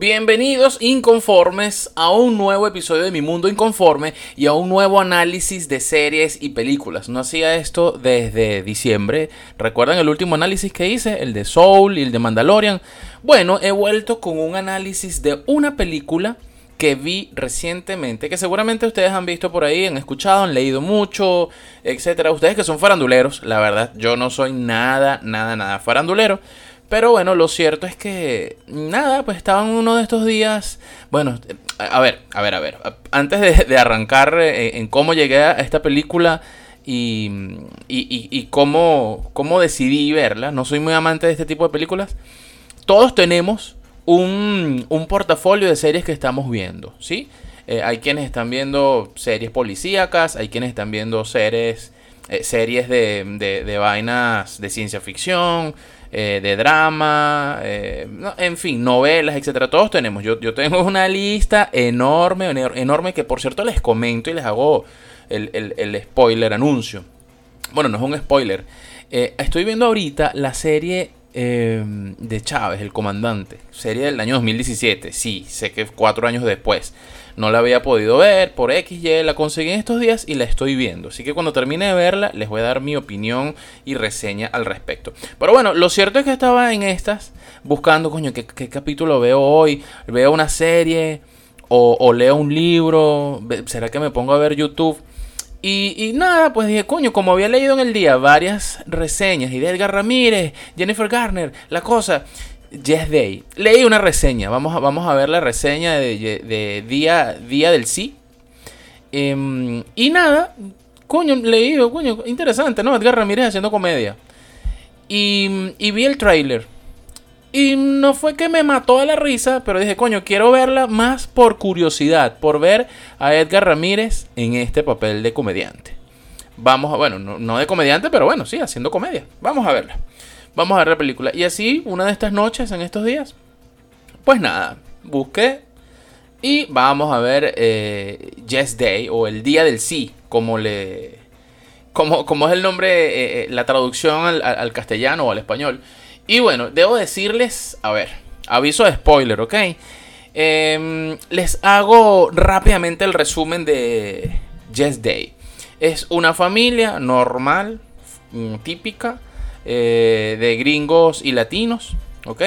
Bienvenidos inconformes a un nuevo episodio de Mi Mundo Inconforme y a un nuevo análisis de series y películas. No hacía esto desde diciembre. ¿Recuerdan el último análisis que hice? El de Soul y el de Mandalorian. Bueno, he vuelto con un análisis de una película que vi recientemente, que seguramente ustedes han visto por ahí, han escuchado, han leído mucho, etcétera. Ustedes que son faranduleros, la verdad, yo no soy nada, nada, nada farandulero. Pero bueno, lo cierto es que nada, pues estaban uno de estos días. Bueno, a ver, a ver, a ver. Antes de, arrancar eh, en, cómo llegué a esta película y, y, y, cómo, cómo decidí verla, no soy muy amante de este tipo de películas. Todos tenemos un, un portafolio de series que estamos viendo, ¿sí? Eh, hay quienes están viendo series policíacas, hay quienes están viendo series, eh, series de, de, de vainas de ciencia ficción eh, de drama, eh, en fin, novelas, etcétera. Todos tenemos. Yo, yo tengo una lista enorme, enorme que por cierto les comento y les hago el, spoiler anuncio. Bueno, no es un spoiler. Eh, estoy viendo ahorita la serie de Chávez, el comandante. Serie del año 2017. Sí, sé que cuatro años después. No la había podido ver por XY, la conseguí en estos días y la estoy viendo. Así que cuando termine de verla, les voy a dar mi opinión y reseña al respecto. Pero bueno, lo cierto es que estaba en estas buscando, coño, ¿qué, capítulo veo hoy? ¿Veo una serie? O, leo un libro? ¿Será que me pongo a ver YouTube? Y, y, nada, pues dije, coño, como había leído en el día varias reseñas y de Edgar Ramírez, Jennifer Garner, la cosa, Yes Day. Leí una reseña. Vamos a, vamos a ver la reseña de, día, día del Sí. Em, y nada, coño, leí, coño, interesante, ¿no? Edgar Ramírez haciendo comedia. Y, y vi el trailer. Y no fue que me mató a la risa, pero dije, coño, quiero verla más por curiosidad, por ver a Edgar Ramírez en este papel de comediante. Vamos a, bueno, no, no de comediante, pero bueno, sí, haciendo comedia. Vamos a verla vamos a ver la película. Y así, una de estas noches, en estos días, pues nada, busqué y vamos a ver eh, Yes Day o el Día del Sí, como le... Como, como es el nombre, eh, eh, la traducción al, castellano o al español. Y bueno, debo decirles, a ver, aviso de spoiler, ¿ok? Em, les hago rápidamente el resumen de Yes Day. Es una familia normal, mm, típica, eh, de gringos y latinos, ¿ok?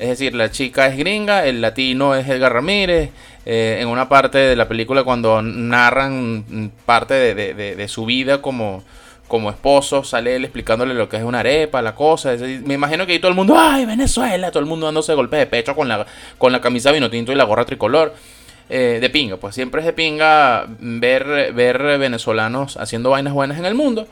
Es decir, la chica es gringa, el latino es Edgar Ramírez. Eh, en una parte de la película cuando narran parte de, su vida como, como esposo, sale él explicándole lo que es una arepa, la cosa. me imagino que ahí todo el mundo, ¡ay, Venezuela! Todo el mundo dándose golpe de pecho con la, con la camisa vino tinto y la gorra tricolor. Eh, de pinga, pues siempre es de pinga ver, ver venezolanos haciendo vainas buenas en el mundo.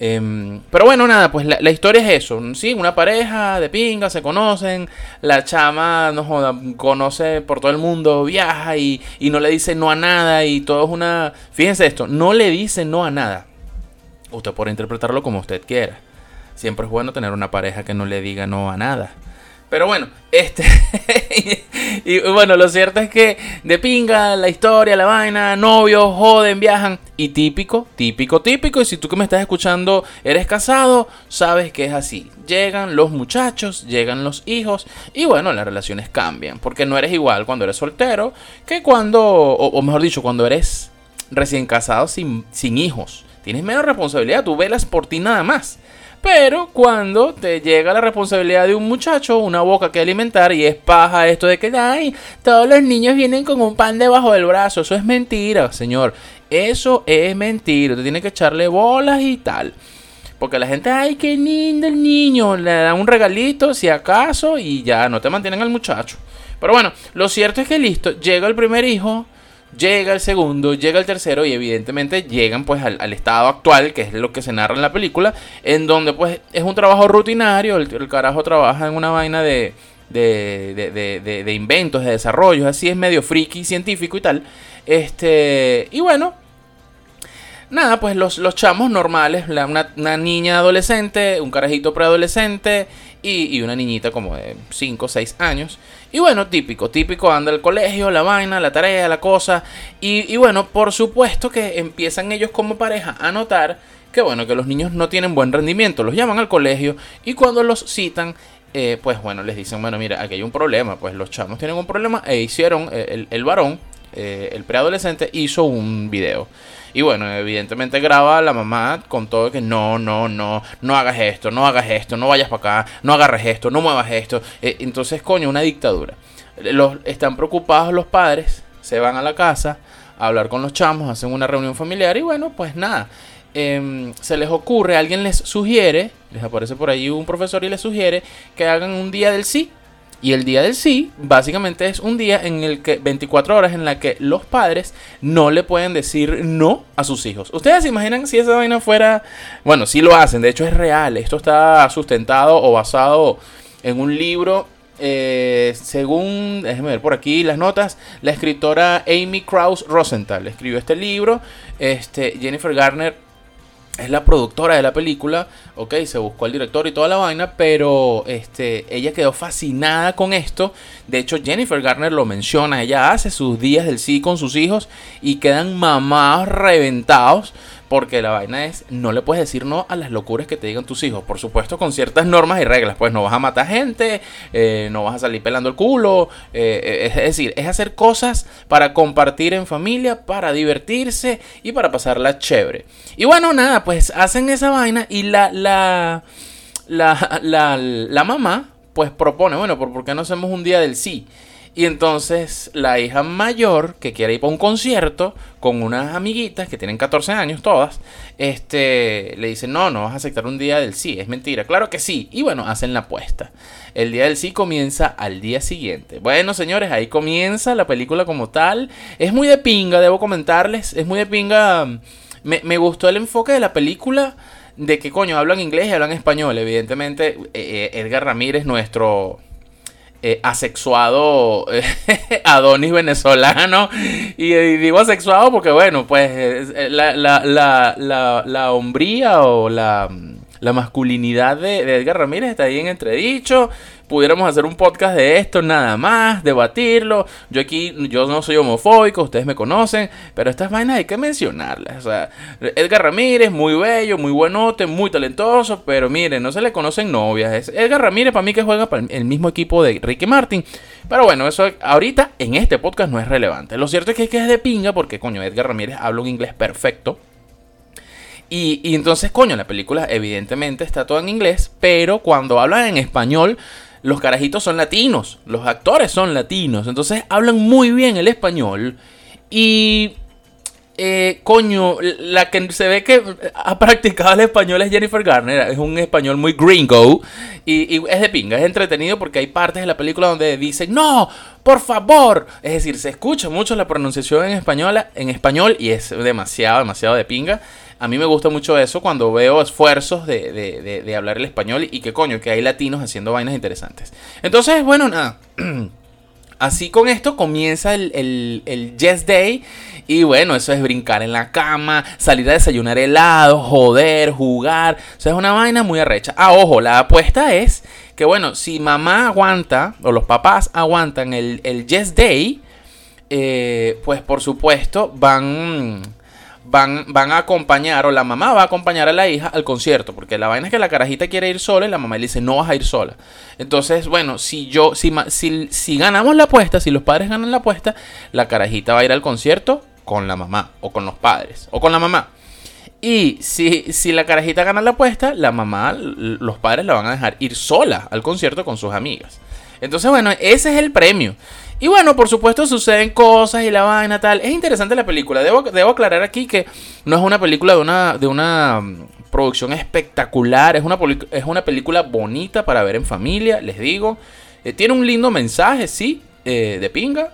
Em, pero bueno, nada, pues la, historia es eso. Sí, una pareja de pinga, se conocen. La chama, no joda, conoce por todo el mundo, viaja y, y no le dice no a nada. Y todo es una. Fíjense esto, no le dice no a nada. Usted puede interpretarlo como usted quiera. Siempre es bueno tener una pareja que no le diga no a nada. Pero bueno, este. y bueno, lo cierto es que de pinga, la historia, la vaina, novios, joden, viajan. Y típico, típico, típico. Y si tú que me estás escuchando eres casado, sabes que es así. Llegan los muchachos, llegan los hijos. Y bueno, las relaciones cambian. Porque no eres igual cuando eres soltero que cuando. O, mejor dicho, cuando eres recién casado sin, sin hijos. Tienes menos responsabilidad, tú velas por ti nada más. Pero cuando te llega la responsabilidad de un muchacho, una boca que alimentar y es paja esto de que, ay, todos los niños vienen con un pan debajo del brazo. Eso es mentira, señor. Eso es mentira. Te tiene que echarle bolas y tal. Porque la gente, ay, qué lindo el niño. Le dan un regalito, si acaso, y ya no te mantienen al muchacho. Pero bueno, lo cierto es que listo, llega el primer hijo llega el segundo, llega el tercero y evidentemente llegan pues al, estado actual, que es lo que se narra en la película, en donde pues es un trabajo rutinario, el, carajo trabaja en una vaina de, de, de, de, inventos, de desarrollos, así es medio friki, científico y tal. Este, y bueno, nada, pues los, los chamos normales, una, una, niña adolescente, un carajito preadolescente y, y una niñita como de 5 o 6 años. Y bueno, típico, típico, anda al colegio, la vaina, la tarea, la cosa. Y, y, bueno, por supuesto que empiezan ellos como pareja a notar que bueno, que los niños no tienen buen rendimiento. Los llaman al colegio y cuando los citan, eh, pues bueno, les dicen, bueno, mira, aquí hay un problema. Pues los chamos tienen un problema e hicieron, eh, el, el varón, eh, el preadolescente, hizo un video. Y bueno, evidentemente graba a la mamá con todo que no, no, no, no hagas esto, no hagas esto, no vayas para acá, no agarres esto, no muevas esto. Eh, entonces, coño, una dictadura. Los, están preocupados los padres, se van a la casa a hablar con los chamos, hacen una reunión familiar y bueno, pues nada. Em, se les ocurre, alguien les sugiere, les aparece por ahí un profesor y les sugiere que hagan un día del sí y el día del sí, básicamente es un día en el que 24 horas en la que los padres no le pueden decir no a sus hijos. Ustedes se imaginan si esa vaina fuera, bueno, sí lo hacen, de hecho es real. Esto está sustentado o basado en un libro eh, según, déjenme ver por aquí las notas, la escritora Amy Krauss Rosenthal escribió este libro. Este, Jennifer Garner es la productora de la película, ok, se buscó al director y toda la vaina, pero este, ella quedó fascinada con esto. De hecho, Jennifer Garner lo menciona, ella hace sus días del sí con sus hijos y quedan mamados reventados porque la vaina es, no le puedes decir no a las locuras que te digan tus hijos. Por supuesto, con ciertas normas y reglas. Pues no vas a matar gente, eh, no vas a salir pelando el culo. Eh, es decir, es hacer cosas para compartir en familia, para divertirse y para pasarla chévere. Y bueno, nada, pues hacen esa vaina y la, la, la, la, la mamá pues propone, bueno, ¿por qué no hacemos un día del sí? Y entonces la hija mayor, que quiere ir para un concierto con unas amiguitas que tienen 14 años todas, este, le dice, no, no vas a aceptar un día del sí, es mentira. Claro que sí. Y bueno, hacen la apuesta. El día del sí comienza al día siguiente. Bueno, señores, ahí comienza la película como tal. Es muy de pinga, debo comentarles. Es muy de pinga. Me, me gustó el enfoque de la película de que coño hablan inglés y hablan español. Evidentemente, eh, eh, Edgar Ramírez, nuestro eh, asexuado eh, Adonis venezolano. Y, digo asexuado porque, bueno, pues eh, la, la, la, la hombría o la la masculinidad de, Edgar Ramírez está ahí en entredicho. Pudiéramos hacer un podcast de esto nada más, debatirlo. Yo aquí, yo no soy homofóbico, ustedes me conocen, pero estas vainas hay que mencionarlas. O sea, Edgar Ramírez, muy bello, muy buenote, muy talentoso, pero miren, no se le conocen novias. Edgar Ramírez para mí que juega para el mismo equipo de Ricky Martin. Pero bueno, eso ahorita en este podcast no es relevante. Lo cierto es que, es de pinga porque, coño, Edgar Ramírez habla un inglés perfecto. Y, entonces, coño, la película evidentemente está toda en inglés, pero cuando hablan en español, los carajitos son latinos, los actores son latinos, entonces hablan muy bien el español. Y, eh, coño, la que se ve que ha practicado el español es Jennifer Garner, es un español muy gringo y, y es de pinga, es entretenido porque hay partes de la película donde dicen, no, por favor. Es decir, se escucha mucho la pronunciación en, española, en español y es demasiado, demasiado de pinga. A mí me gusta mucho eso cuando veo esfuerzos de, de, de, hablar el español y que coño, que hay latinos haciendo vainas interesantes. Entonces, bueno, nada. Así con esto comienza el, el, el, Yes Day. Y bueno, eso es brincar en la cama, salir a desayunar helado, joder, jugar. O sea, es una vaina muy arrecha. Ah, ojo, la apuesta es que bueno, si mamá aguanta, o los papás aguantan el, el Yes Day, eh, pues por supuesto van van, van a acompañar, o la mamá va a acompañar a la hija al concierto, porque la vaina es que la carajita quiere ir sola y la mamá le dice, no vas a ir sola. Entonces, bueno, si yo, si, si, si ganamos la apuesta, si los padres ganan la apuesta, la carajita va a ir al concierto con la mamá, o con los padres, o con la mamá. Y si, si la carajita gana la apuesta, la mamá, los padres la van a dejar ir sola al concierto con sus amigas. Entonces, bueno, ese es el premio. Y bueno, por supuesto suceden cosas y la vaina tal. Es interesante la película. Debo, debo aclarar aquí que no es una película de una, de una mm, producción espectacular. Es una, es una película bonita para ver en familia, les digo. Eh, tiene un lindo mensaje, sí, eh, de pinga.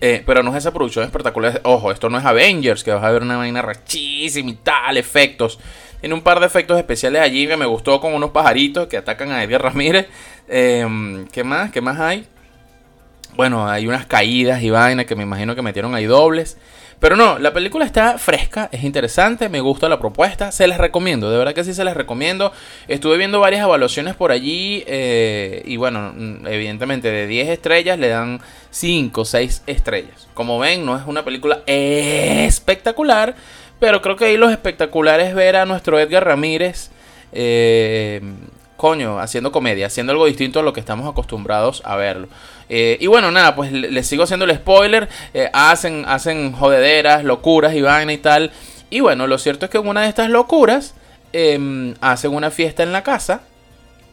Eh, pero no es esa producción espectacular. Ojo, esto no es Avengers, que vas a ver una vaina rachísima y tal, efectos. Tiene un par de efectos especiales allí que me gustó con unos pajaritos que atacan a Edgar Ramírez. Em, ¿Qué más? ¿Qué más hay? Bueno, hay unas caídas y vainas que me imagino que metieron ahí dobles. Pero no, la película está fresca, es interesante, me gusta la propuesta, se las recomiendo, de verdad que sí se las recomiendo. Estuve viendo varias evaluaciones por allí eh, y bueno, mm, evidentemente de 10 estrellas le dan 5 o 6 estrellas. Como ven, no es una película espectacular, pero creo que ahí los espectaculares ver a nuestro Edgar Ramírez. Eh, coño, haciendo comedia, haciendo algo distinto a lo que estamos acostumbrados a verlo. Eh, y bueno, nada, pues les sigo haciendo el spoiler. Eh, hacen, hacen jodederas, locuras y vaina y tal. Y bueno, lo cierto es que en una de estas locuras em, hacen una fiesta en la casa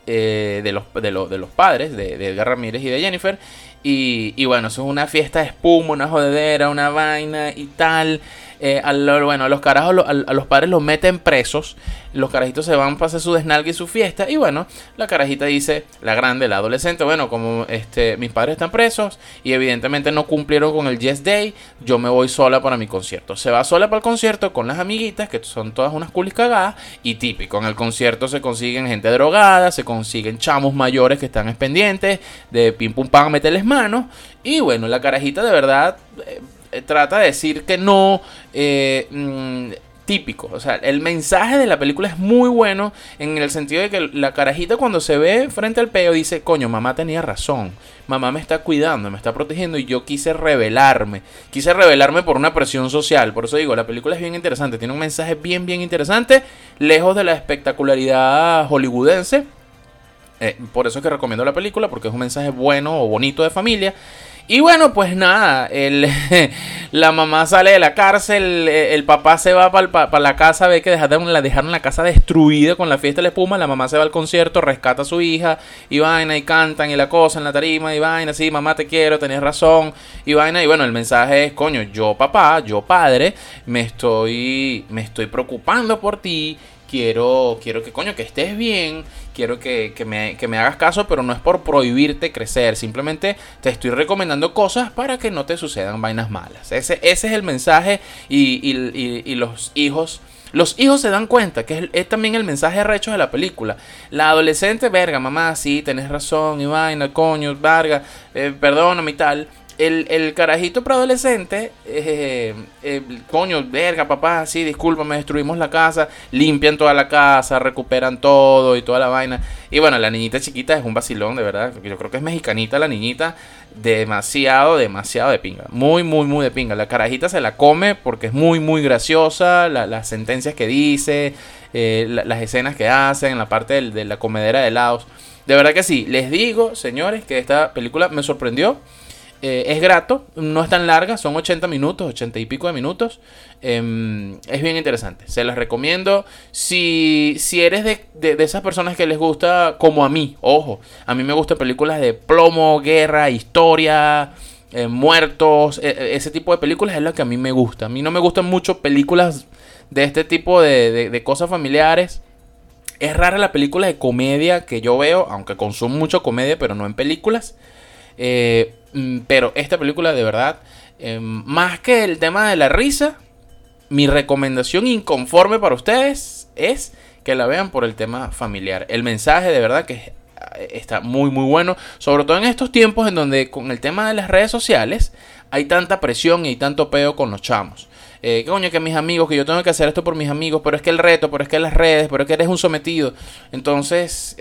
eh, de, los, de, de, los padres, de, de, Edgar Ramírez y de Jennifer. Y, y bueno, eso es una fiesta de espuma, una jodedera, una vaina y tal. Eh, a bueno, a los carajos, a, los padres los meten presos. Los carajitos se van para hacer su desnalgue y su fiesta. Y bueno, la carajita dice, la grande, la adolescente, bueno, como este, mis padres están presos y evidentemente no cumplieron con el Yes Day, yo me voy sola para mi concierto. Se va sola para el concierto con las amiguitas, que son todas unas culis cagadas. Y típico, en el concierto se consiguen gente drogada, se consiguen chamos mayores que están pendientes de pim pum pam, meterles manos. Y bueno, la carajita de verdad eh, trata de decir que no. Eh, mm, típico. O sea, el mensaje de la película es muy bueno en el sentido de que la carajita cuando se ve frente al peo dice, coño, mamá tenía razón. Mamá me está cuidando, me está protegiendo y yo quise revelarme. Quise revelarme por una presión social. Por eso digo, la película es bien interesante. Tiene un mensaje bien, bien interesante. Lejos de la espectacularidad hollywoodense. Eh, por eso es que recomiendo la película, porque es un mensaje bueno o bonito de familia. Y bueno, pues nada, el, la mamá sale de la cárcel, el, papá se va para la casa, ve que dejaron la, dejaron la casa destruida con la fiesta de la espuma, la mamá se va al concierto, rescata a su hija, y vaina, y cantan, y la cosa en la tarima, y vaina, sí, mamá te quiero, tenés razón, y vaina, y bueno, el mensaje es, coño, yo papá, yo padre, me estoy, me estoy preocupando por ti, quiero, quiero que coño, que estés bien, quiero que, me, hagas caso, pero no es por prohibirte crecer, simplemente te estoy recomendando cosas para que no te sucedan vainas malas. Ese, ese es el mensaje y, los hijos... Los hijos se dan cuenta que es, también el mensaje recho de la película. La adolescente, verga, mamá, sí, tenés razón, y vaina, coño, verga, eh, perdóname y tal el, el carajito preadolescente, eh, eh, coño, verga, papá, sí, discúlpame, destruimos la casa, limpian toda la casa, recuperan todo y toda la vaina. Y bueno, la niñita chiquita es un vacilón, de verdad. Yo creo que es mexicanita la niñita, demasiado, demasiado de pinga. Muy, muy, muy de pinga. La carajita se la come porque es muy, muy graciosa, las sentencias que dice, eh, las escenas que hacen, en la parte de la comedera de helados. De verdad que sí, les digo, señores, que esta película me sorprendió. Eh, es grato, no es tan larga, son 80 minutos, 80 y pico de minutos. Em, es bien interesante, se las recomiendo. Si, si eres de, esas personas que les gusta, como a mí, ojo, a mí me gustan películas de plomo, guerra, historia, eh, muertos, e, e, ese tipo de películas es lo que a mí me gusta. A mí no me gustan mucho películas de este tipo de, de cosas familiares. Es rara la película de comedia que yo veo, aunque consumo mucho comedia, pero no en películas. Eh, pero esta película de verdad, eh, más que el tema de la risa, mi recomendación inconforme para ustedes es que la vean por el tema familiar. El mensaje de verdad que eh, está muy muy bueno, sobre todo en estos tiempos en donde con el tema de las redes sociales hay tanta presión y tanto peo con los chamos. Eh, coño, que mis amigos, que yo tengo que hacer esto por mis amigos, pero es que el reto, pero es que las redes, pero es que eres un sometido. Entonces,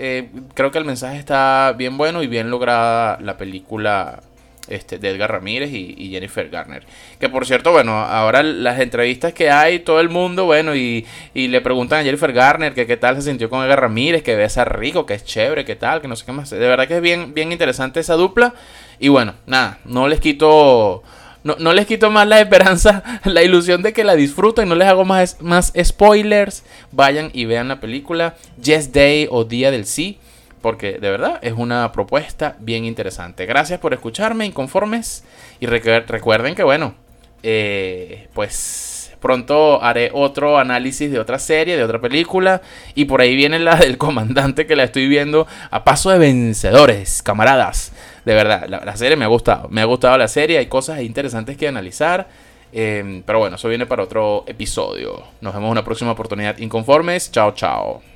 creo que el mensaje está bien bueno y bien lograda la película este, de Edgar Ramírez y, Jennifer Garner. Que por cierto, bueno, ahora las entrevistas que hay, todo el mundo, bueno, y, le preguntan a Jennifer Garner que qué tal se sintió con Edgar Ramírez, que besa rico, que es chévere, que tal, que no sé qué más. De verdad que es bien, bien interesante esa dupla. Y bueno, nada, no les quito... No, les quito más la esperanza, la ilusión de que la disfruten, no les hago más, más spoilers. Vayan y vean la película Yes Day o Día del Sí porque de verdad es una propuesta bien interesante. Gracias por escucharme, inconformes, y recuerden que bueno, eh, pues pronto haré otro análisis de otra serie, de otra película, y por ahí viene la del comandante que la estoy viendo a paso de vencedores, camaradas. de verdad, la, serie me ha gustado. Me ha gustado la serie, hay cosas interesantes que analizar. Em, pero bueno, eso viene para otro episodio. Nos vemos en una próxima oportunidad. Inconformes, chao, chao.